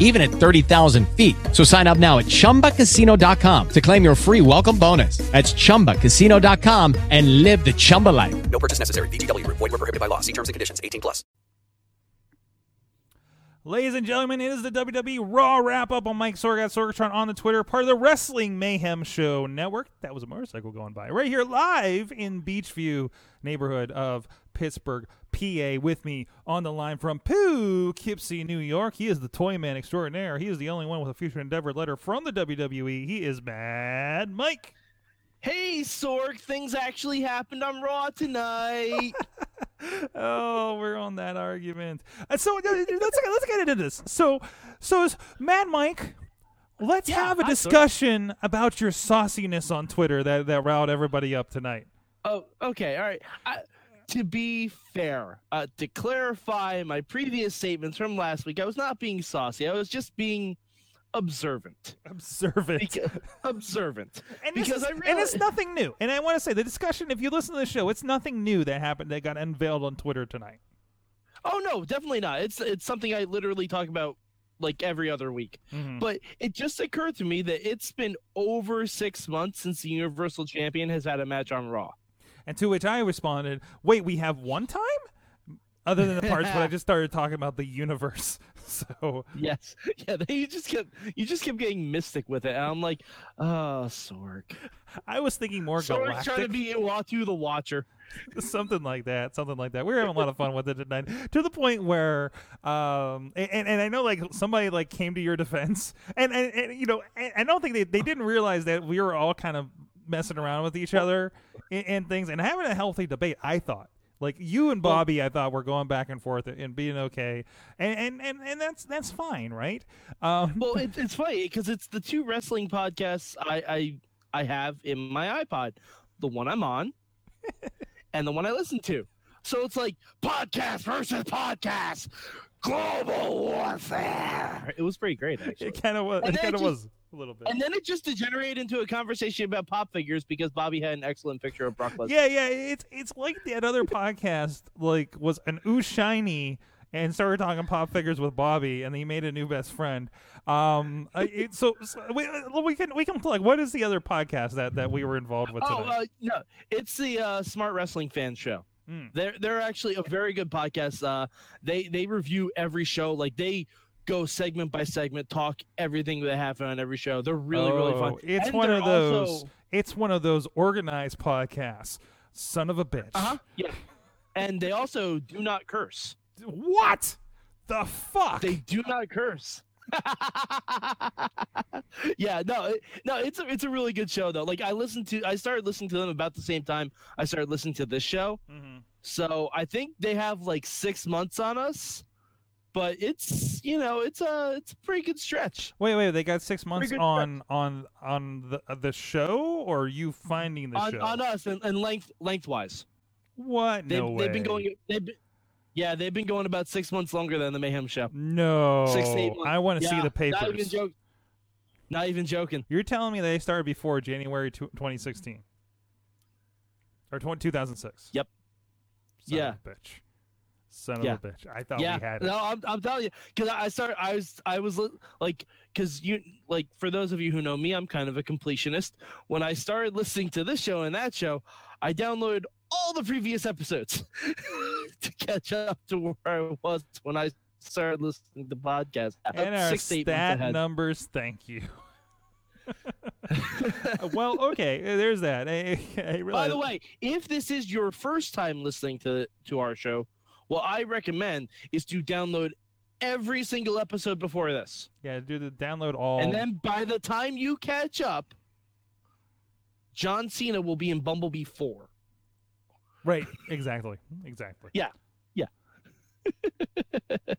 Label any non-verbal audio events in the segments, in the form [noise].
even at 30,000 feet. So sign up now at chumbacasino.com to claim your free welcome bonus. That's chumbacasino.com and live the Chumba life. No purchase necessary. VGW Group. Void were prohibited by law. See terms and conditions. 18 plus. Ladies and gentlemen, it is the WWE Raw wrap up on Mike Sorg at Sorgatron on the Twitter, part of the Wrestling Mayhem Show Network. That was a motorcycle going by. Right here, live in Beechview, neighborhood of Pittsburgh, PA. With me on the line from Poughkeepsie, New York. He is the Toy Man extraordinaire. He is the only one with a future endeavor letter from the WWE. He is Mad Mike. Hey, Sorg, things actually happened on Raw tonight. [laughs] oh, we're on that argument. Uh, so uh, let's let's get into this. So, so is Mad Mike. Let's Yeah, have a discussion about your sauciness on Twitter that that riled everybody up tonight. oh, okay, all right. I, to be fair, uh, to clarify my previous statements from last week, I was not being saucy. I was just being observant. Observant. Observant. [laughs] and, because is- I and it's nothing new. And I want to say the discussion. If you listen to the show, it's nothing new that happened that got unveiled on Twitter tonight. Oh no, definitely not. It's it's something I literally talk about like every other week. Mhm. But it just occurred to me that it's been over six months since the Universal Champion has had a match on Raw. And to which I responded, "Wait, we have one time." Other than the parts when I [laughs] just started talking about the universe, [laughs] so Yes, [laughs] yeah. They, you just kept you just kept getting mystic with it, and I'm like, oh, Sorg. I was thinking more Sorg's galactic. trying to be Uatu the Watcher. something like that something like that we were having a lot of fun with it tonight to the point where um and, and i know like somebody like came to your defense and and, and you know I, I don't think they, they didn't realize that we were all kind of messing around with each other and, and things and having a healthy debate i thought like you and Bobby, I thought were going back and forth and being okay, and and and, and that's that's fine, right? Um, Well, [laughs] it, it's funny because it's the two wrestling podcasts I, I I have in my iPod, the one I'm on, [laughs] and the one I listen to. So it's like podcast versus podcast, global warfare. It was pretty great, actually. it kind of was. And It kind of was a little bit. And then it just degenerated into a conversation about pop figures because Bobby had an excellent picture of Brock Lesnar. Yeah, yeah, it's it's like that other podcast like was an ooh shiny and started talking pop figures with Bobby, and he made a new best friend. Um, it, so, so we, uh, we can we can plug. What is the other podcast that that we were involved with Oh uh, no, it's the uh, Smart Wrestling Fan Show. Mm. They're they're actually a very good podcast. Uh, they they review every show. Like they go segment by segment, talk everything that happened on every show. They're really really fun. Oh, It's And one of those. also- It's one of those organized podcasts. Son of a bitch. uh-huh, yeah, and they also do not curse. What the fuck? They do not curse. [laughs] yeah, no, no, it's a it's a really good show though. Like I listened to, I started listening to them about the same time I started listening to this show. Mhm. So I think they have like six months on us, but it's you know it's a it's a pretty good stretch. Wait, wait. They got six months on on on the uh, the show, or you finding the on, show? on us and, and length lengthwise. What? They've, no they've been going. They've been, yeah, they've been going about six months longer than the Mayhem show. No, Six eight months. I want to see the papers. Not even joke. Not even joking. You're telling me they started before January 2016 or 2006? Yep. Son Yeah. Bitch. Son Yeah. of a bitch. I thought yeah, we had it. no, I'm, I'm telling you, because I started, I was, I was like, because you, like, for those of you who know me, I'm kind of a completionist. When I started listening to this show and that show, I downloaded all the previous episodes [laughs] to catch up to where I was when I started listening to podcasts. and our six to eight months stat numbers, thank you. [laughs] [laughs] well, okay, there's that. I, I By the way, if this is your first time listening to to our show, what I recommend is to download every single episode before this. yeah, do the download all. And then by the time you catch up, John Cena will be in Bumblebee 4. right, exactly, exactly. Yeah. Yeah. [laughs]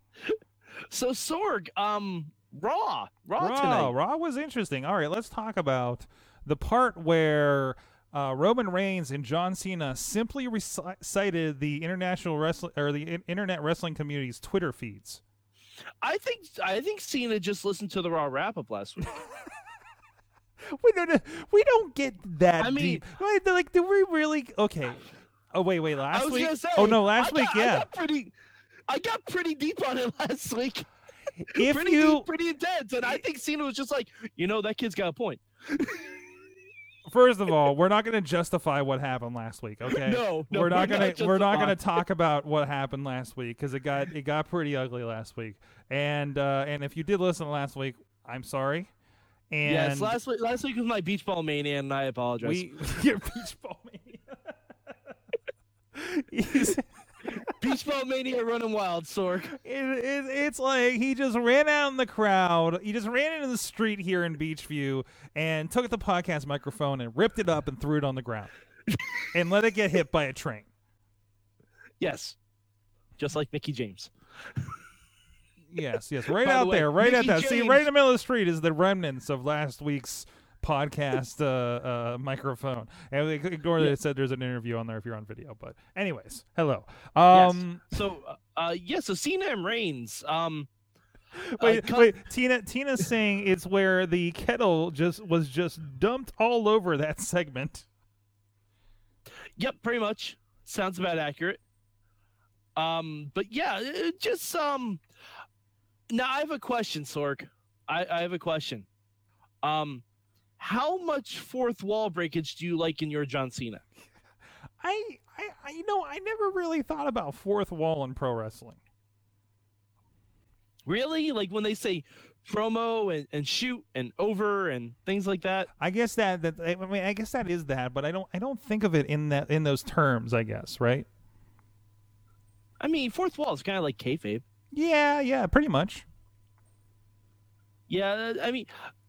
so Sorg, um Raw, Raw, Raw, tonight. Raw was interesting. All right, let's talk about the part where Uh, Roman Reigns and John Cena simply reci- cited the international wrestling or the in- internet wrestling community's Twitter feeds. I think I think Cena just listened to the Raw wrap up last week. [laughs] [laughs] We don't. We don't get that I mean- deep. Like, did we really? Okay. Oh wait, wait. Last week. say. oh no, last week. got- I yeah. got pretty. I got pretty deep on it [laughs] last week. If pretty you deep, pretty intense, and I think Cena was just like, you know, that kid's got a point. First of all, we're not going to justify what happened last week. [laughs] Okay, No, no, we're not going to we're not going to talk about what happened last week because it got it got pretty ugly last week. And uh, and if you did listen to last week, I'm sorry. And yes, last week. Last week was my beach ball mania, and I apologize. we [laughs] your beach ball mania. [laughs] Beach ball mania running wild, Sorg. it, it, it's like he just ran out in the crowd. He just ran into the street here in Beechview and took the podcast microphone and ripped it up and threw it on the ground [laughs] and let it get hit by a train. Yes, just like Mickie James. Yes, yes, right By the out way, there, right at Mickey that. See, right in the middle of the street is the remnants of last week's podcast uh, uh, microphone. And they ignore that it said there's an interview on there if you're on video. But anyways, hello. Um, yes. So, uh, uh, yeah. So Cena and Reigns. Um, wait, come- wait. Tina, Tina's saying it's where the kettle just was just dumped all over that segment. Yep, pretty much. Sounds about accurate. Um, but yeah, just um. Now I have a question, Sorg. I, I have a question. Um, how much fourth wall breakage do you like in your John Cena? [laughs] I, I, I, you know, I never really thought about fourth wall in pro wrestling. Really? Like when they say promo and, and shoot and over and things like that? I guess that that I mean, I guess that is that, but I don't, I don't think of it in that in those terms. I guess, right? I mean, fourth wall is kind of like kayfabe. Yeah, yeah, pretty much. Yeah, I mean,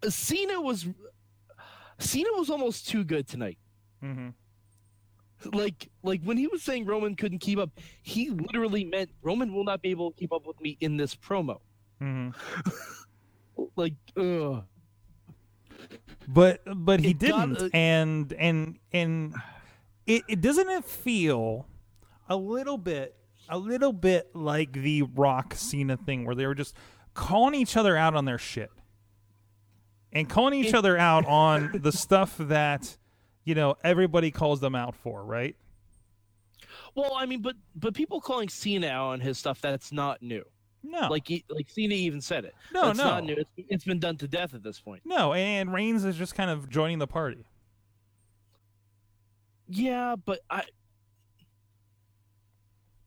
Cena was Cena was almost too good tonight. Mm-hmm. Like, like when he was saying Roman couldn't keep up, he literally meant Roman will not be able to keep up with me in this promo. Mm-hmm. [laughs] Like, ugh. But but he It didn't, uh, and and and it, it doesn't it feel a little bit a little bit like the Rock Cena thing where they were just calling each other out on their shit and calling each other out on the [laughs] stuff that you know everybody calls them out for, right? Well, I mean, but but people calling Cena out on his stuff that's not new. No, Like, like Cena even said it. No, that's no. not new. It's, it's been done to death at this point. no, and Reigns is just kind of joining the party. Yeah, but I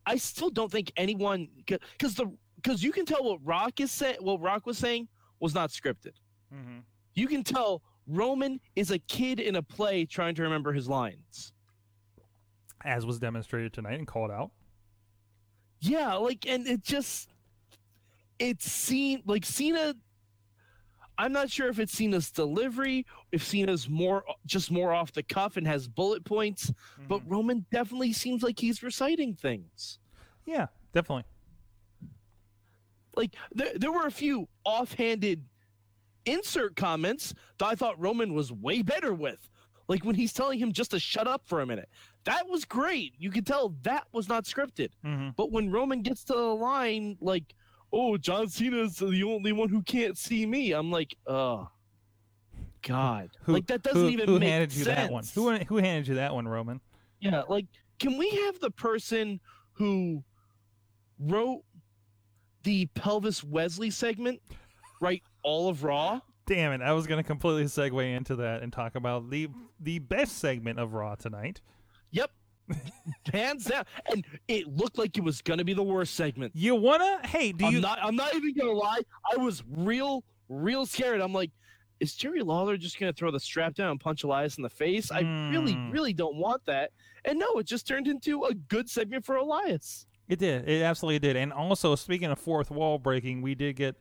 I still don't think anyone because the because you can tell what Rock is saying. What Rock was saying was not scripted. Mm-hmm. You can tell Roman is a kid in a play trying to remember his lines. As was demonstrated tonight and called out. Yeah, like and it just it seemed like Cena. I'm not sure if it's Cena's delivery, if Cena's more just more off the cuff and has bullet points, but mm-hmm. Roman definitely seems like he's reciting things. Yeah, definitely. like there, there were a few offhanded insert comments that I thought Roman was way better with. Like when he's telling him just to shut up for a minute. That was great. You could tell that was not scripted. Mm-hmm. But when Roman gets to the line like, "Oh, John Cena's the only one who can't see me." I'm like, "Oh, God." Who, like that doesn't who, even who make handed you that one? Who who handed you that one, Roman? Yeah, like can we have the person who wrote the Pelvis Wesley segment write all of Raw? Damn it! I was going to completely segue into that and talk about the the best segment of Raw tonight. Yep. [laughs] Hands down. And it looked like it was gonna be the worst segment. You wanna? Hey, do I'm you? not I'm not even gonna lie. I was real, real scared. I'm like, is Jerry Lawler just gonna throw the strap down and punch Elias in the face? I really, Hmm. really don't want that. And no, it just turned into a good segment for Elias. It did. It absolutely did. And also, speaking of fourth wall breaking, we did get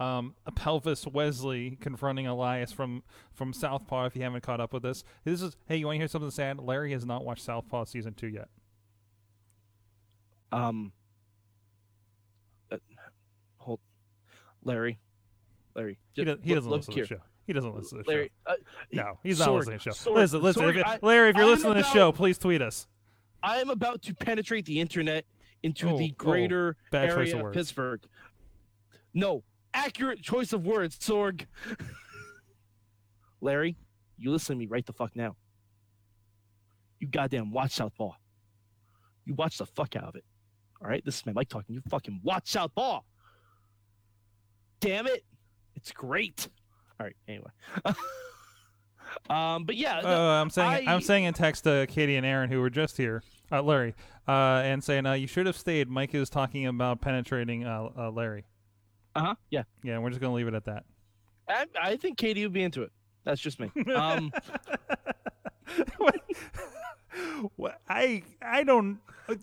um, a Pelvis Wesley confronting Elias from from Southpaw. If you haven't caught up with this, this is hey, you want to hear something sad? Larry has not watched Southpaw season two yet. Um uh, hold Larry. Larry. He, does, he doesn't look listen here. to the show. He doesn't listen to the Larry, show. uh, No, he's not listening to the show. Listen, listen. If I- Larry, if you're I'm listening to the show, please tweet us. I am about to penetrate the internet into Oh, the oh, greater choice area of of. Pittsburgh. No, accurate choice of words, Sorg. [laughs] Larry, you listen to me right the fuck now. You goddamn watch Southpaw. You watch the fuck out of it. All right, this is my mic talking. You fucking watch Southpaw. Damn it, it's great. All right, anyway. [laughs] um, but yeah, Uh, I'm saying I- I'm saying in text to Katie and Aaron who were just here, uh, Larry, uh, and saying uh, you should have stayed. Mike is talking about penetrating uh, uh, Larry. Uh huh, yeah. Yeah, we're just gonna leave it at that. I, I think Katie would be into it. That's just me. Um, [laughs] What- I I don't. uh,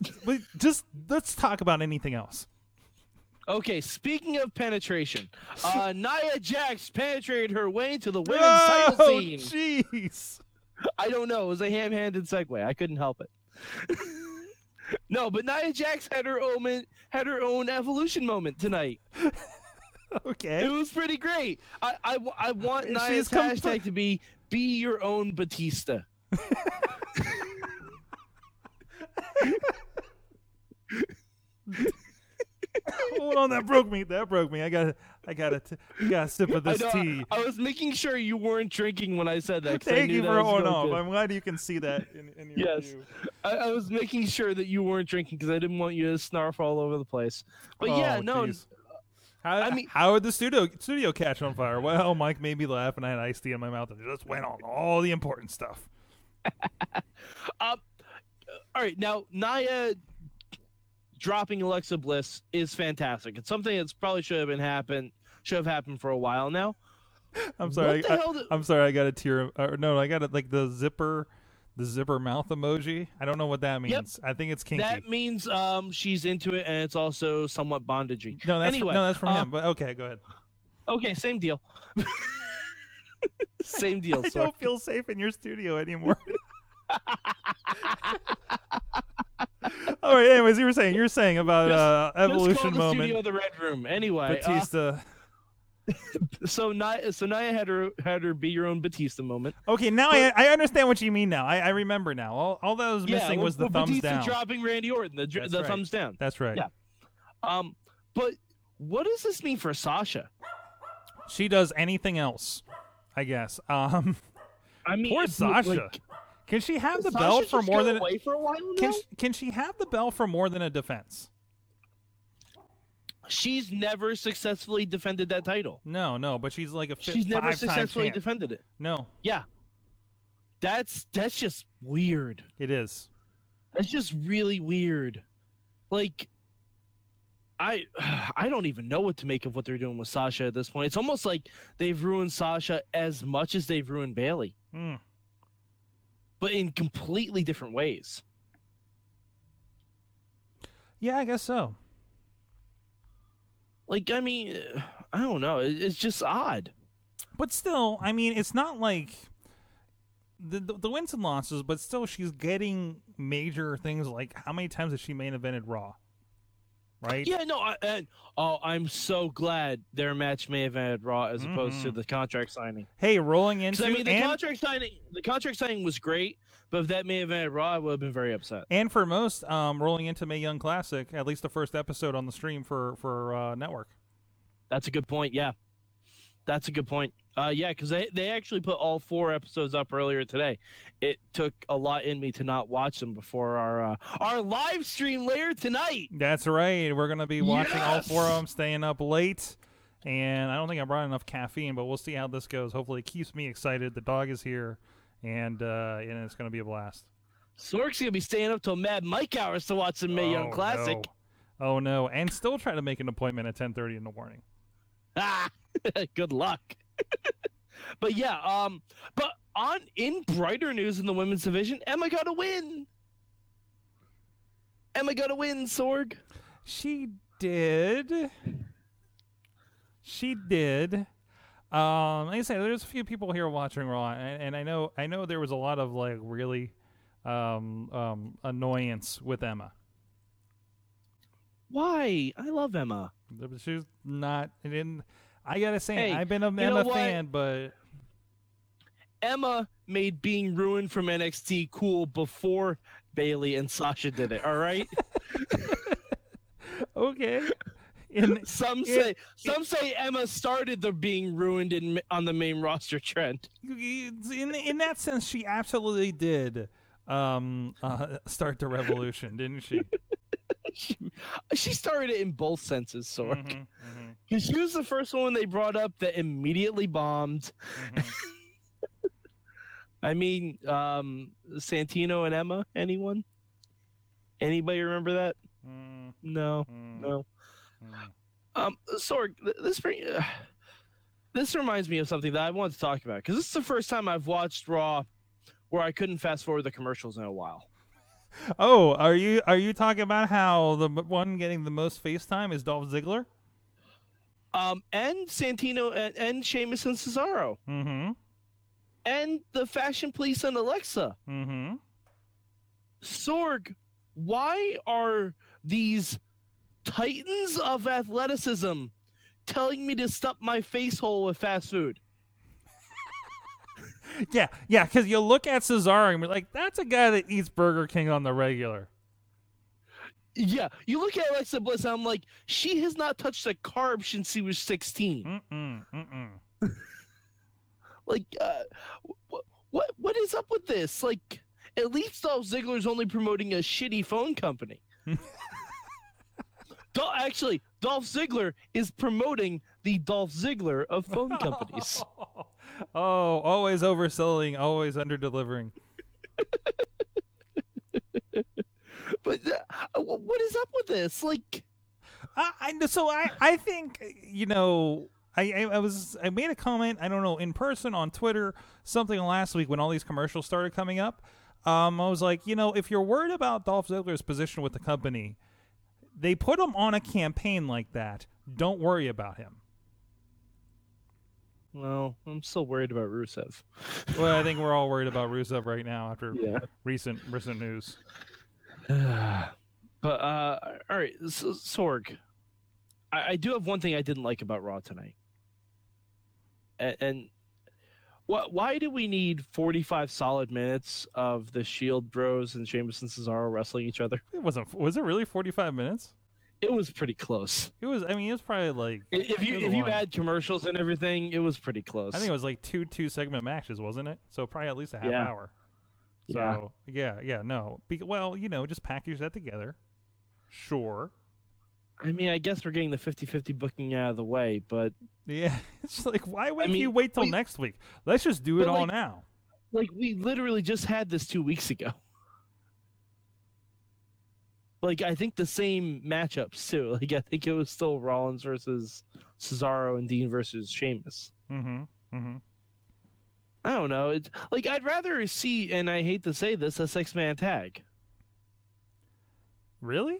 just let's talk about anything else. okay, speaking of penetration, uh, [laughs] Nia Jax penetrated her way into the women's Oh, title scene. jeez. I don't know. It was a ham-handed segue. I couldn't help it. [laughs] no, but Nia Jax had her own had her own evolution moment tonight. [laughs] It was pretty great. I I, I want Nia's hashtag to be "Be Your Own Batista." [laughs] Hold on, that broke me. That broke me. I got I got to got a sip of I, this know, tea. I, I was making sure you weren't drinking when I said that. I Thank you for holding off. I'm glad you can see that in, in your Yes. view. I, I was making sure that you weren't drinking because I didn't want you to snarf all over the place. But oh, yeah, Oh, no, jeez. How, I mean- how would the studio studio catch on fire? Well, Mike made me laugh, and I had iced tea in my mouth, and just went on all the important stuff. [laughs] Uh, all right. Now Nia dropping Alexa Bliss is fantastic. It's something that's probably should have been happened should have happened for a while now. I'm sorry. I, hell did- am sorry. I got a tear. Or no, I got it like the zipper, the zipper mouth emoji. I don't know what that means. I think it's kinky. That means um she's into it and it's also somewhat bondagey. no, that's anyway, no, that's from uh, him. But okay, go ahead. Okay, same deal. [laughs] same deal. I Sorry. don't feel safe in your studio anymore. [laughs] All right. Anyways, you were saying you were saying about uh, Just call evolution the moment. studio the red room. Anyway, uh, Batista. So Nia, so Nia had her had her be your own Batista moment. Okay, now I I understand what you mean. Now I, I remember now. All all that was missing yeah, was the with thumbs Batista down. dropping Randy Orton, the, That's the right. thumbs down. That's right. Yeah. Um, but what does this mean for Sasha? She does anything else, I guess. Um, I mean, poor Sasha. like, can she have the Sasha belt for more than? for a while now? Can she, can she have the belt for more than a defense? She's never successfully defended that title. No, no. But she's like a fi- She's never successfully defended it. No, Yeah, that's that's just weird. it is. That's just really weird. Like, I [sighs] I don't even know what to make of what they're doing with Sasha at this point. It's almost like they've ruined Sasha as much as they've ruined Bayley, Hmm. but in completely different ways. Yeah, I guess so. Like, I mean, I don't know. It's just odd. But still, I mean, it's not like the, the the wins and losses, but still, she's getting major things. Like how many times has she main evented Raw? Right? Yeah, no, I, and oh, I'm so glad their match may have ended Raw as opposed to Mhm. the contract signing. Hey, rolling into I mean, the and, contract signing, the contract signing was great, but if that may have ended Raw, I would have been very upset. and for most, um, rolling into Mae Young Classic, at least the first episode on the stream for for uh, network. That's a good point. Yeah, that's a good point. Uh, yeah, because they they actually put all four episodes up earlier today. It took a lot in me to not watch them before our uh, our live stream later tonight. That's right. We're gonna be watching all four of them, staying up late. And I don't think I brought enough caffeine, but we'll see how this goes. Hopefully, it keeps me excited. The dog is here, and uh, and it's gonna be a blast. Sorg's gonna be staying up till Mad Mike hours to watch the Mae Young Oh, Classic. No. Oh no! And still try to make an appointment at ten thirty in the morning. Ah, [laughs] good luck. [laughs] but yeah, um, but on in brighter news in the women's division, Emma got a win. Emma got a win, Sorg. She did. She did. Um, like I said, there's a few people here watching Raw, and, and I know I know there was a lot of like really um, um, annoyance with Emma. Why? I love Emma. She's not. I didn't. I gotta say, Hey, I've been a know Emma fan, but Emma made being ruined from NXT cool before Bayley and Sasha did it. All right. [laughs] Okay. In [laughs] some say some say Emma started the being ruined in on the main roster trend. in in that sense, she absolutely did um, uh, start the revolution, didn't she? [laughs] she, she started it in both senses, Sorg. Mhm, mhm, Because she was the first one they brought up that immediately bombed. mhm. [laughs] I mean, um, Santino and Emma. Anyone? Anybody remember that? Mm, No, mm, no. Mm. Um, Sorg, this bring, uh, this reminds me of something that I wanted to talk about because this is the first time I've watched Raw where I couldn't fast forward the commercials in a while. Oh, are you are you talking about how the one getting the most FaceTime is Dolph Ziggler? Um, and Santino and, and Sheamus and Cesaro Mm-hmm. and the Fashion Police and Alexa. Mm-hmm. Sorg, why are these titans of athleticism telling me to stuff my face hole with fast food? [laughs] Yeah, yeah, because you look at Cesaro and be like, that's a guy that eats Burger King on the regular. Yeah, you look at Alexa Bliss, and I'm like, she has not touched a carb since she was 16. Mm-mm, mm-mm. [laughs] Like, uh, what, what, what is up with this? Like, at least Dolph Ziggler's only promoting a shitty phone company. [laughs] Dol- actually, Dolph Ziggler is promoting the Dolph Ziggler of phone [laughs] companies. [laughs] oh, always overselling, always underdelivering. [laughs] but uh, what is up with this? Like, I, I so I I think you know I, I I was I made a comment I don't know in person on Twitter something last week when all these commercials started coming up. Um, I was like, you know, if you're worried about Dolph Ziggler's position with the company, they put him on a campaign like that. Don't worry about him. well, I'm still worried about Rusev. Well, I think [laughs] we're all worried about Rusev right now after Yeah. recent recent news. [sighs] but uh, all right, S- Sorg. I, I do have one thing I didn't like about Raw tonight, and, and what? Why do we need forty-five solid minutes of the Shield Bros and and Cesaro wrestling each other? It wasn't. Was it really 45 minutes? It was pretty close. It was. I mean, it was probably like. If you if you add commercials and everything, it was pretty close. I think it was like two two segment matches, wasn't it? So probably at least a half Yeah. hour. Yeah. So yeah, yeah, no. Be- well, you know, just package that together. Sure. I mean, I guess we're getting the 50-50 booking out of the way, but Yeah, [laughs] it's like why would mean, you wait till we- next week? Let's just do it all like- now. like we literally just had this two weeks ago. [laughs] Like I think the same matchups too. [laughs] Like I think it was still Rollins versus Cesaro and Dean versus Sheamus. Mm-hmm. Mm-hmm. I don't know. It's like I'd rather see, and I hate to say this, a six man tag. Really?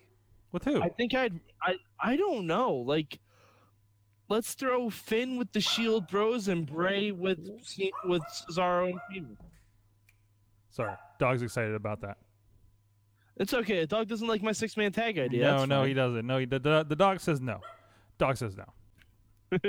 With who? I think I'd I I don't know. Like let's throw Finn with the Shield Bros and Bray with with Cesaro and. Sorry, dog's excited about that. It's okay. A dog doesn't like my six man tag idea. no, That's no, fine. he doesn't. No, he, the, the the dog says no. Dog says no. [laughs]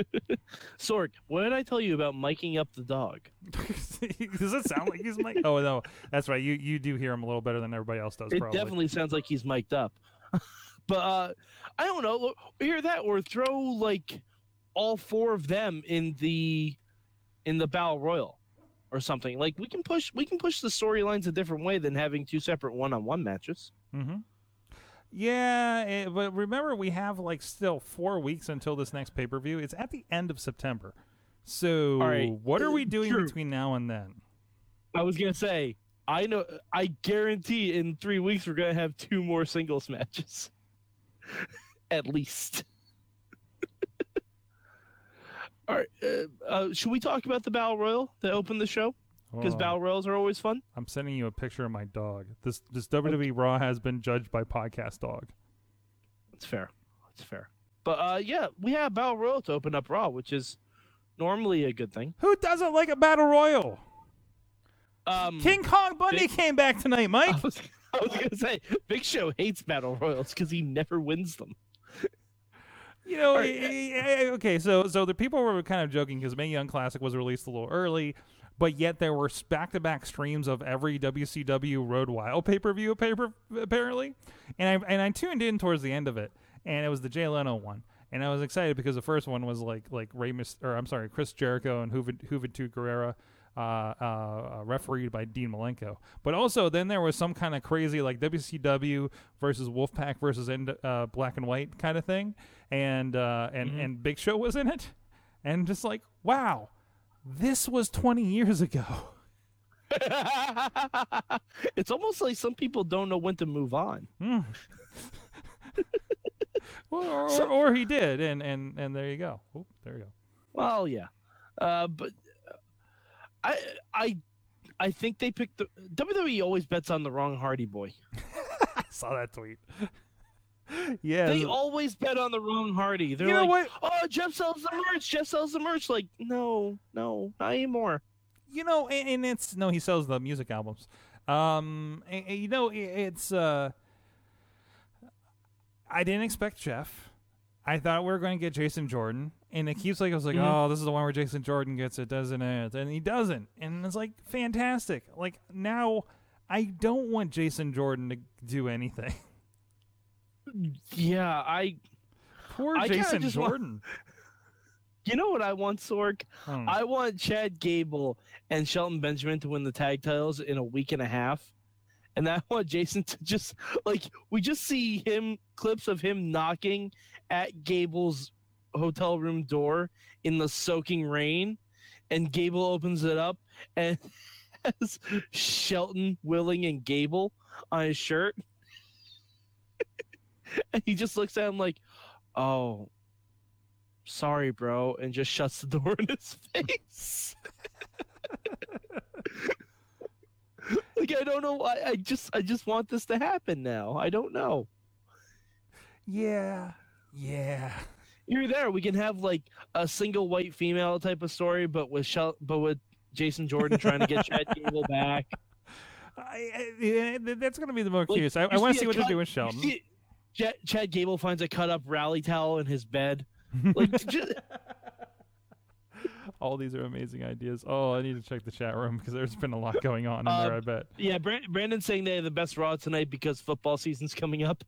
Sorg, what did I tell you about miking up the dog? [laughs] Does it sound like he's Mike? Oh no, that's right. You you do hear him a little better than everybody else does. It probably. definitely sounds like he's mic'd up. [laughs] but uh I don't know. Hear that or throw like all four of them in the in the battle royal or something. Like we can push we can push the storylines a different way than having two separate one-on-one matches. Mm-hmm. Yeah, eh, but remember we have like still four weeks until this next pay per view. It's at the end of September. So right, what are we uh, doing true. between now and then? I was gonna say I know I guarantee in three weeks we're gonna have two more singles matches. [laughs] At least. [laughs] All right. Uh, uh, should we talk about the Battle Royal that opened the show? Because Oh, Battle Royals are always fun. I'm sending you a picture of my dog. This this WWE Raw has been judged by podcast dog. That's fair. That's fair. But uh, yeah, we have Battle Royal to open up Raw, which is normally a good thing. Who doesn't like a battle royal? Um, King Kong Bundy Big- came back tonight, Mike. [laughs] I was, gonna say Big Show hates Battle Royals because he never wins them. You know, right, eh, eh, eh, okay, so so the people were kind of joking because Mae Young Classic was released a little early, but yet there were back to back streams of every WCW Road Wild pay per view paper apparently, and I and I tuned in towards the end of it, and it was the Jay Leno one. And I was excited because the first one was like like Ray or I'm sorry Chris Jericho and Juven- Juventud Guerrera uh, uh, uh, refereed by Dean Malenko. But also, then there was some kind of crazy like WCW versus Wolfpack versus uh, Black and White kind of thing, and uh, and Mm-hmm. and Big Show was in it, and just like wow, this was 20 years ago. [laughs] it's almost like some people don't know when to move on. [laughs] Or, or, or he did, and and and there you go. Oop, there you go. Well, yeah, uh, but I I I think they picked the WWE always bets on the wrong Hardy Boy. [laughs] I saw that tweet. [laughs] yeah, They always bet on the wrong Hardy. They're You know like, what? "Oh, Jeff sells the merch. Jeff sells the merch." Like, no, no, not anymore. you know, and, and it's no, he sells the music albums. Um, and- and, you know, i- it's uh, I didn't expect Jeff. I thought we were going to get Jason Jordan, and it keeps like I was like, Mhm. oh, this is the one where Jason Jordan gets it, doesn't it? And he doesn't, and it's like fantastic. Like now, I don't want Jason Jordan to do anything. [laughs] Yeah, I. Poor I Jason just want- Jordan. [laughs] You know what I want, Sorg? Hmm. I want Chad Gable and Shelton Benjamin to win the tag titles in a week and a half. And I want Jason to just like we just see him clips of him knocking at Gable's hotel room door in the soaking rain, and Gable opens it up and [laughs] has Shelton, Willing, and Gable on his shirt. [laughs] and he just looks at him like, "Oh, sorry, bro," and just shuts the door in his [laughs] face. like I don't know. I, I just I just want this to happen now. I don't know. yeah, yeah. You're there. We can have like a single white female type of story, but with Shel- but with Jason Jordan trying to get Chad [laughs] Gable back. I, I, that's going to be the more Like, curious. I, I want to see what they cut- do with Shelton. see- Chad, Chad Gable finds a cut up rally towel in his bed. Like, [laughs] just, All these are amazing ideas. Oh, I need to check the chat room because there's been a lot going on in there. Um, I bet. yeah, Brand- Brandon's saying they have the best Raw tonight because football season's coming up.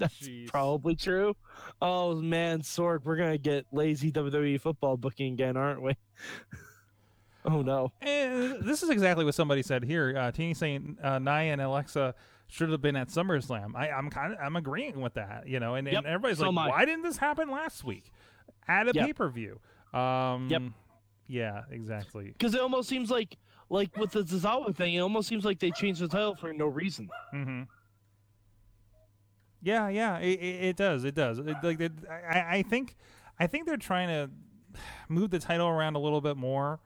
That's Jeez. probably true. Oh man, Sorg, we're gonna get lazy WWE football booking again, aren't we? [laughs] oh no. And this is exactly what somebody said here. Uh, Teeny saying uh, Nia and Alexa should have been at SummerSlam. I, I'm kind of I'm agreeing with that. You know, and, Yep, and everybody's so like, why didn't this happen last week at a Yep. pay per view? Um, Yep. Yeah, exactly. Because it almost seems like, like with the Zazawa thing, it almost seems like they changed the title for no reason. Mm-hmm. Yeah, yeah, it, it, it does. It does. It, like it, I, I think, I think they're trying to [sighs] move the title around a little bit more,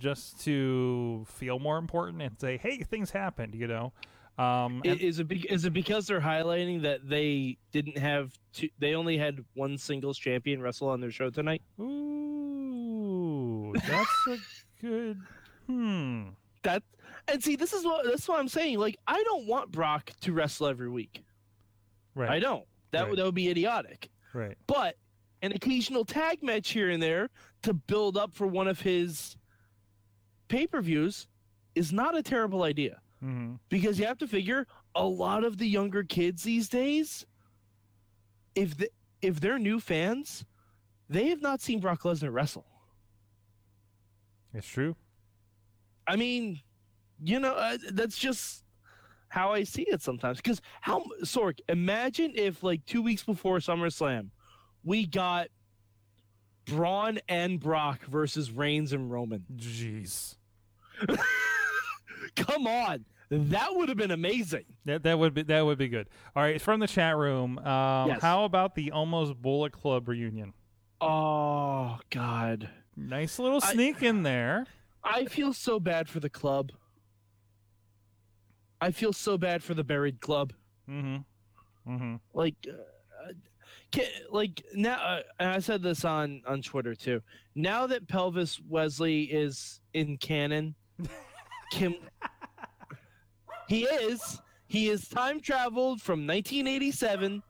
just to feel more important and say, "Hey, things happened," you know. Um, and- Is it be- is it because they're highlighting that they didn't have two? They only had one singles champion wrestle on their show tonight. ooh, [laughs] that's a good. Hmm. That and see, this is what that's what I'm saying. Like, I don't want Brock to wrestle every week. Right. I don't. That Right. would that would be idiotic. Right. But an occasional tag match here and there to build up for one of his pay per views is not a terrible idea Mm-hmm. because you have to figure a lot of the younger kids these days, if the, if they're new fans, they have not seen Brock Lesnar wrestle. It's true. I mean, you know, uh, that's just how I see it sometimes. Because how Sorg, imagine if like two weeks before SummerSlam, we got Braun and Brock versus Reigns and Roman. Jeez. [laughs] Come on, that would have been amazing. That that would be that would be good. All right, from the chat room. Um, Yes. How about the almost Bullet Club reunion? Oh God, Nice little I- sneak in there. I feel so bad for the club. I feel so bad for the buried club. Mm-hmm. Mm-hmm. like uh, ca- like now uh, and i said this on on twitter too now that pelvis wesley is in canon [laughs] kim he is he is time traveled from 1987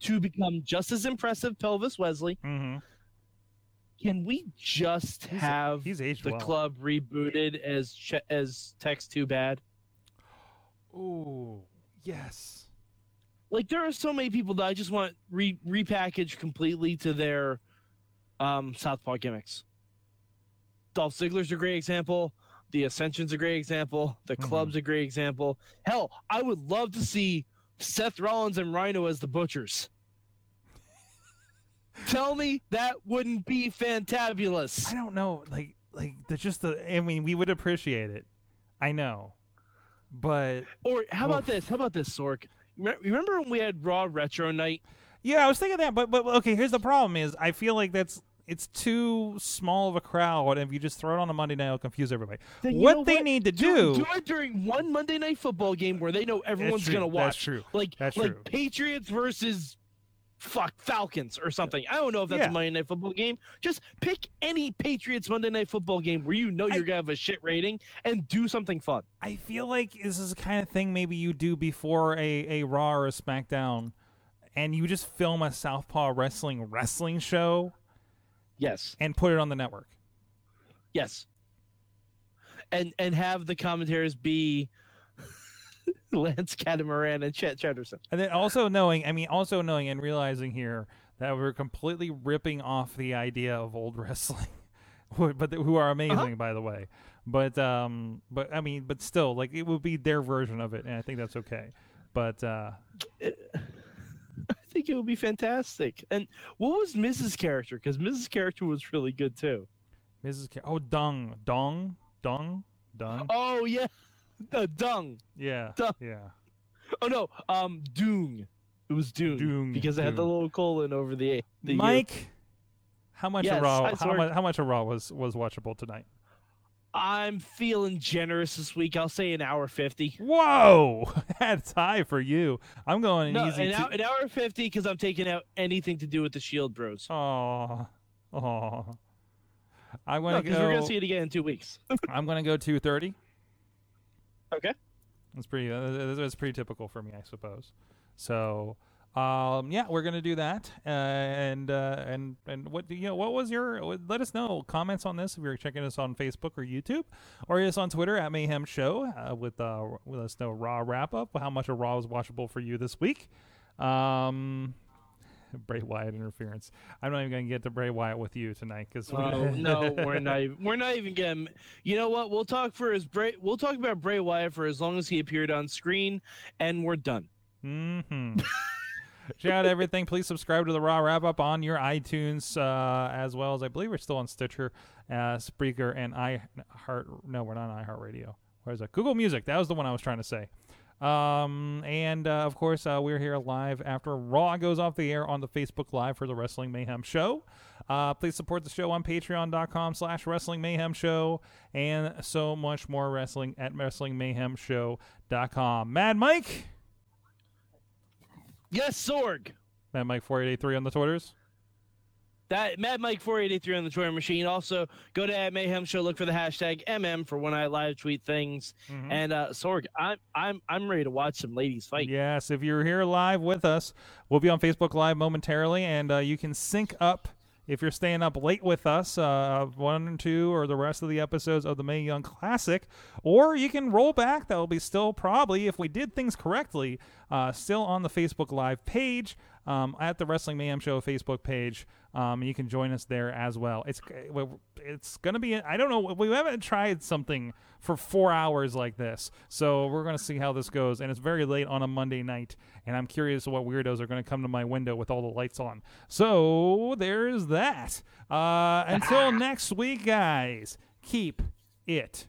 to become just as impressive pelvis wesley Mm-hmm. Can we just He's- have he's the well. club rebooted as Ch- as Text Too Bad? Ooh, yes. Like there are so many people that I just want re- repackaged completely to their um, Southpaw gimmicks. Dolph Ziggler's a great example. The Ascension's a great example. The Mhm. Club's a great example. Hell, I would love to see Seth Rollins and Rhino as the Butchers. [laughs] Tell me that wouldn't be fantabulous. I don't know, like like the just the. I mean, we would appreciate it. I know, but Or how about Oof. this? How about this, Sorg? Remember when we had Raw Retro Night? yeah, I was thinking that. But but okay, here's the problem: is I feel like that's it's too small of a crowd, and if you just throw it on a Monday night, it'll confuse everybody. What they what? need to do, do. do it during one Monday night football game where they know everyone's gonna watch. That's true. Like That's like true. Patriots versus fuck Falcons or something. I don't know if that's Yeah. a Monday night football game. Just pick any Patriots Monday night football game where you know you're gonna have a shit rating and do something fun. I feel like this is the kind of thing maybe you do before a, a Raw or a SmackDown, and you just film a Southpaw Wrestling wrestling show Yes. and put it on the network. Yes. And and have the commentators be [laughs] Lance Catamaran and Chet Chatterson. And then also knowing, I mean, also knowing and realizing here that we're completely ripping off the idea of old wrestling, [laughs] but who are amazing, Uh-huh. by the way. But um, but I mean, but still, like it would be their version of it, and I think that's okay. But uh, [laughs] I think it would be fantastic. And what was Mrs. character? Because Mrs. character was really good too. Mrs. Ca- oh, Dung, Dong, Dung, Dung, Oh yeah, the dung. yeah, Dung. yeah. Oh no, um, Doong. It was Doong, Doong, because it had the little colon over the A. The. Mike, how much Yes, Raw? How much? How much of Raw was was watchable tonight? I'm feeling generous this week. I'll say an hour fifty. Whoa, [laughs] that's high for you. I'm going an No, easy. an, two- hour, an hour fifty because I'm taking out anything to do with the Shield Bros. Oh, oh. I'm gonna because go. we're gonna see it again in two weeks. [laughs] I'm gonna go two thirty. Okay. That's pretty. Uh, that's pretty typical for me, I suppose. So, um, yeah, we're gonna do that. Uh, and uh, and and what do you know? What was your? Let us know comments on this if you're checking us on Facebook or YouTube, or us on Twitter at Mayhem Show. Uh, with uh, let us know Raw wrap up. How much of Raw was watchable for you this week? Um. [laughs] Bray Wyatt interference. I'm not even going to get to Bray Wyatt with you tonight because Oh [laughs] no, we're not. Even, we're not even gonna. You know what? We'll talk for his Bray. We'll talk about Bray Wyatt for as long as he appeared on screen, and we're done. Mm-hmm. [laughs] Check out everything. Please subscribe to the Raw Wrap Up on your iTunes, uh, as well as I believe we're still on Stitcher, uh, Spreaker, and iHeart. No, we're not on iHeartRadio. Where's that? Google Music. That was the one I was trying to say. Um, and uh, of course, uh, we're here live after Raw goes off the air on the Facebook Live for the Wrestling Mayhem Show. Uh, please support the show on patreon.com slash wrestling mayhem show and so much more wrestling at wrestlingmayhemshow.com. Mad Mike. Yes, Sorg. Mad Mike 4883 on the Twitters. That Mad Mike four eighty three on the Twitter machine. Also, go to at Mayhem Show. Look for the hashtag MM for when I live tweet things. Mm-hmm. And uh, Sorg, I'm I'm I'm ready to watch some ladies fight. Yes, if you're here live with us, we'll be on Facebook Live momentarily, and uh, you can sync up if you're staying up late with us, uh, one and two, or the rest of the episodes of the Mae Young Classic, or you can roll back. That will be still probably, if we did things correctly, uh, still on the Facebook Live page um, at the Wrestling Mayhem Show Facebook page. Um, you can join us there as well. It's it's gonna be. I don't know. We haven't tried something for four hours like this, so we're gonna see how this goes. And it's very late on a Monday night, and I'm curious what weirdos are gonna come to my window with all the lights on. So there's that. Uh, until [laughs] next week, guys. Keep it.